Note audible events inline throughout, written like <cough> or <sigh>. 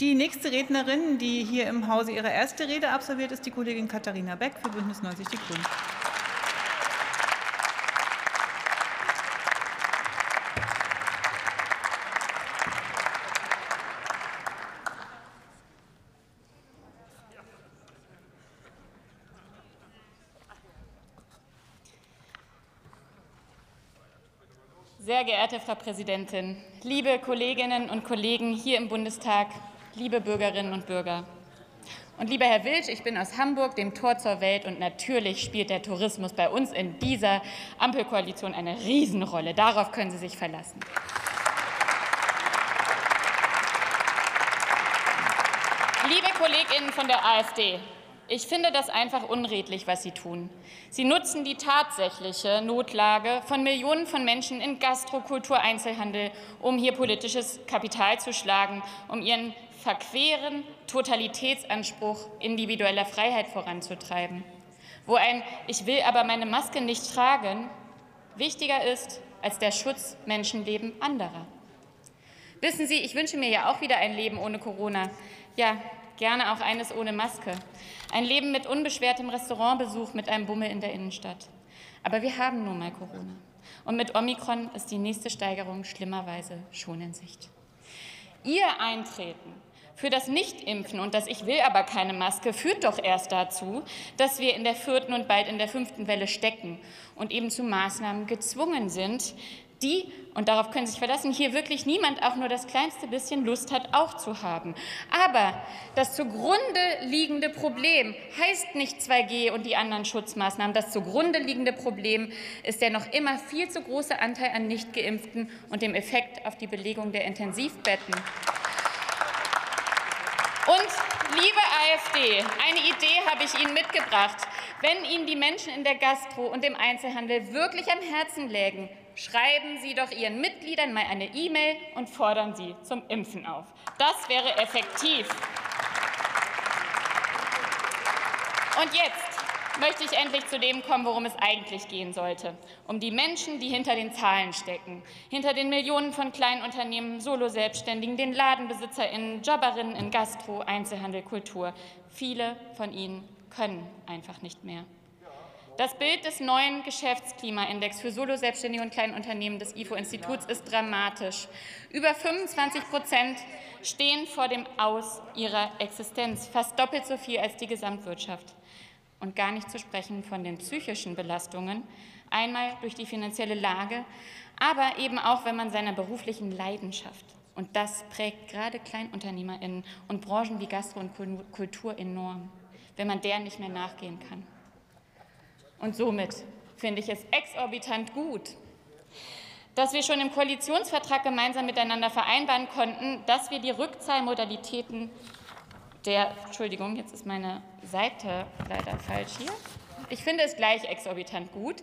Die nächste Rednerin, die hier im Hause ihre erste Rede absolviert, ist die Kollegin Katharina Beck für Bündnis 90 Die Grünen. Sehr geehrte Frau Präsidentin, liebe Kolleginnen und Kollegen hier im Bundestag, liebe Bürgerinnen und Bürger. Und lieber Herr Wilsch, ich bin aus Hamburg, dem Tor zur Welt, und natürlich spielt der Tourismus bei uns in dieser Ampelkoalition eine Riesenrolle. Darauf können Sie sich verlassen. Liebe Kolleginnen von der AfD, ich finde das einfach unredlich, was Sie tun. Sie nutzen die tatsächliche Notlage von Millionen von Menschen in Gastro, Kultur, Einzelhandel, um hier politisches Kapital zu schlagen, um Ihren verqueren Totalitätsanspruch individueller Freiheit voranzutreiben. Wo ein Ich will aber meine Maske nicht tragen wichtiger ist als der Schutz Menschenleben anderer. Wissen Sie, ich wünsche mir ja auch wieder ein Leben ohne Corona. Ja, gerne auch eines ohne Maske. Ein Leben mit unbeschwertem Restaurantbesuch mit einem Bummel in der Innenstadt. Aber wir haben nun mal Corona. Und mit Omikron ist die nächste Steigerung schlimmerweise schon in Sicht. Ihr Eintreten für das Nichtimpfen und das Ich will aber keine Maske führt doch erst dazu, dass wir in der vierten und bald in der fünften Welle stecken und eben zu Maßnahmen gezwungen sind, die, und darauf können Sie sich verlassen, hier wirklich niemand auch nur das kleinste bisschen Lust hat, auch zu haben. Aber das zugrunde liegende Problem heißt nicht 2G und die anderen Schutzmaßnahmen. Das zugrunde liegende Problem ist der noch immer viel zu große Anteil an Nichtgeimpften und dem Effekt auf die Belegung der Intensivbetten. Und liebe AfD, eine Idee habe ich Ihnen mitgebracht. Wenn Ihnen die Menschen in der Gastro und im Einzelhandel wirklich am Herzen lägen, schreiben Sie doch Ihren Mitgliedern mal eine E-Mail und fordern Sie zum Impfen auf. Das wäre effektiv. Und jetzt möchte ich endlich zu dem kommen, worum es eigentlich gehen sollte. Um die Menschen, die hinter den Zahlen stecken, hinter den Millionen von Kleinunternehmen, Solo-Selbstständigen, den LadenbesitzerInnen, Jobberinnen in Gastro, Einzelhandel, Kultur. Viele von ihnen können einfach nicht mehr. Das Bild des neuen Geschäftsklimaindex für Solo-Selbstständige und Kleinunternehmen des IFO-Instituts ist dramatisch. Über 25 Prozent stehen vor dem Aus ihrer Existenz, fast doppelt so viel als die Gesamtwirtschaft. Und gar nicht zu sprechen von den psychischen Belastungen, einmal durch die finanzielle Lage, aber eben auch, wenn man seiner beruflichen Leidenschaft und das prägt gerade KleinunternehmerInnen und Branchen wie Gastro und Kultur enorm, wenn man der nicht mehr nachgehen kann. Und somit finde ich es exorbitant gut, dass wir schon im Koalitionsvertrag gemeinsam miteinander vereinbaren konnten, dass wir die Rückzahlmodalitäten der, Entschuldigung, jetzt ist meine Seite leider falsch hier. Ich finde es gleich exorbitant gut.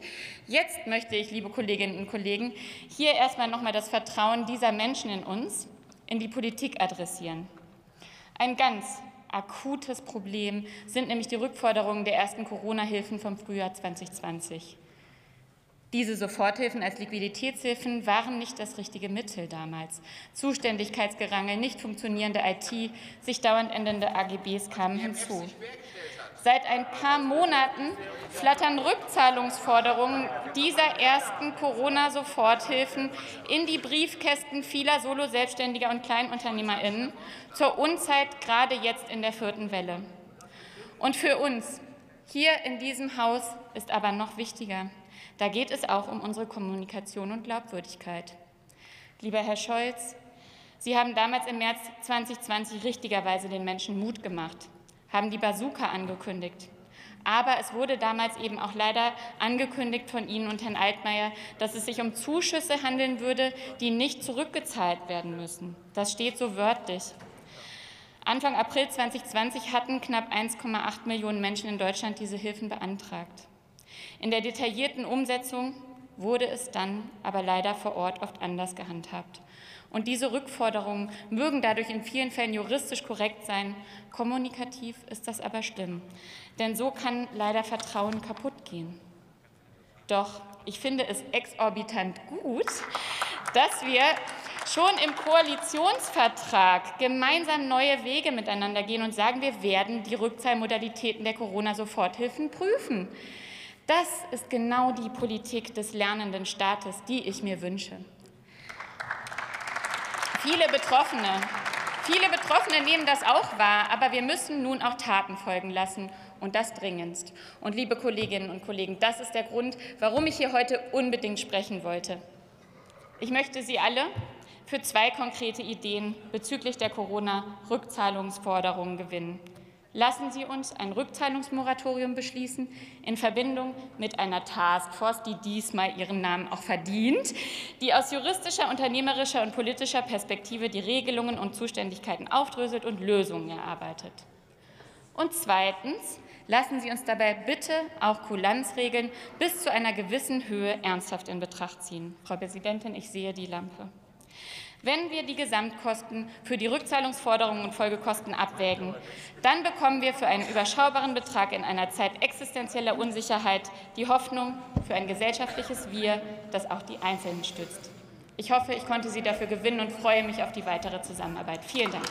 Jetzt möchte ich, liebe Kolleginnen und Kollegen, hier erstmal nochmal das Vertrauen dieser Menschen in uns, in die Politik adressieren. Ein ganz akutes Problem sind nämlich die Rückforderungen der ersten Corona-Hilfen vom Frühjahr 2020. Diese Soforthilfen als Liquiditätshilfen waren nicht das richtige Mittel damals. Zuständigkeitsgerangel, nicht funktionierende IT, sich dauernd ändernde AGBs kamen hinzu. Seit ein paar Monaten flattern Rückzahlungsforderungen dieser ersten Corona-Soforthilfen in die Briefkästen vieler Solo-Selbstständiger und KleinunternehmerInnen zur Unzeit, gerade jetzt in der vierten Welle. Und für uns hier in diesem Haus ist aber noch wichtiger. Da geht es auch um unsere Kommunikation und Glaubwürdigkeit. Lieber Herr Scholz, Sie haben damals im März 2020 richtigerweise den Menschen Mut gemacht haben die Bazooka angekündigt. Aber es wurde damals eben auch leider angekündigt von Ihnen und Herrn Altmaier, dass es sich um Zuschüsse handeln würde, die nicht zurückgezahlt werden müssen. Das steht so wörtlich. Anfang April 2020 hatten knapp 1,8 Millionen Menschen in Deutschland diese Hilfen beantragt. In der detaillierten Umsetzung wurde es dann aber leider vor Ort oft anders gehandhabt. Und diese Rückforderungen mögen dadurch in vielen Fällen juristisch korrekt sein. Kommunikativ ist das aber schlimm. Denn so kann leider Vertrauen kaputt gehen. Doch ich finde es exorbitant gut, dass wir schon im Koalitionsvertrag gemeinsam neue Wege miteinander gehen und sagen, wir werden die Rückzahlmodalitäten der Corona-Soforthilfen prüfen. Das ist genau die Politik des lernenden Staates, die ich mir wünsche. Viele Betroffene, viele Betroffene nehmen das auch wahr, aber wir müssen nun auch Taten folgen lassen und das dringendst. Und liebe Kolleginnen und Kollegen, das ist der Grund, warum ich hier heute unbedingt sprechen wollte. Ich möchte Sie alle für zwei konkrete Ideen bezüglich der Corona-Rückzahlungsforderungen gewinnen. Lassen Sie uns ein Rückzahlungsmoratorium beschließen in Verbindung mit einer Taskforce, die diesmal ihren Namen auch verdient, die aus juristischer, unternehmerischer und politischer Perspektive die Regelungen und Zuständigkeiten aufdröselt und Lösungen erarbeitet. Und zweitens lassen Sie uns dabei bitte auch Kulanzregeln bis zu einer gewissen Höhe ernsthaft in Betracht ziehen. Frau Präsidentin, ich sehe die Lampe. Wenn wir die Gesamtkosten für die Rückzahlungsforderungen und Folgekosten abwägen, dann bekommen wir für einen überschaubaren Betrag in einer Zeit existenzieller Unsicherheit die Hoffnung für ein gesellschaftliches Wir, das auch die Einzelnen stützt. Ich hoffe, ich konnte Sie dafür gewinnen und freue mich auf die weitere Zusammenarbeit. Vielen Dank.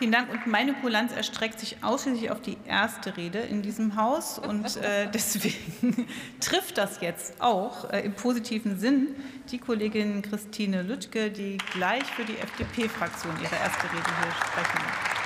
Vielen Dank. Und meine Kulanz erstreckt sich ausschließlich auf die erste Rede in diesem Haus. Und äh, <laughs> deswegen <laughs> trifft das jetzt auch äh, im positiven Sinn die Kollegin Christine Lüttke, die gleich für die FDP-Fraktion ihre erste Rede hier sprechen wird.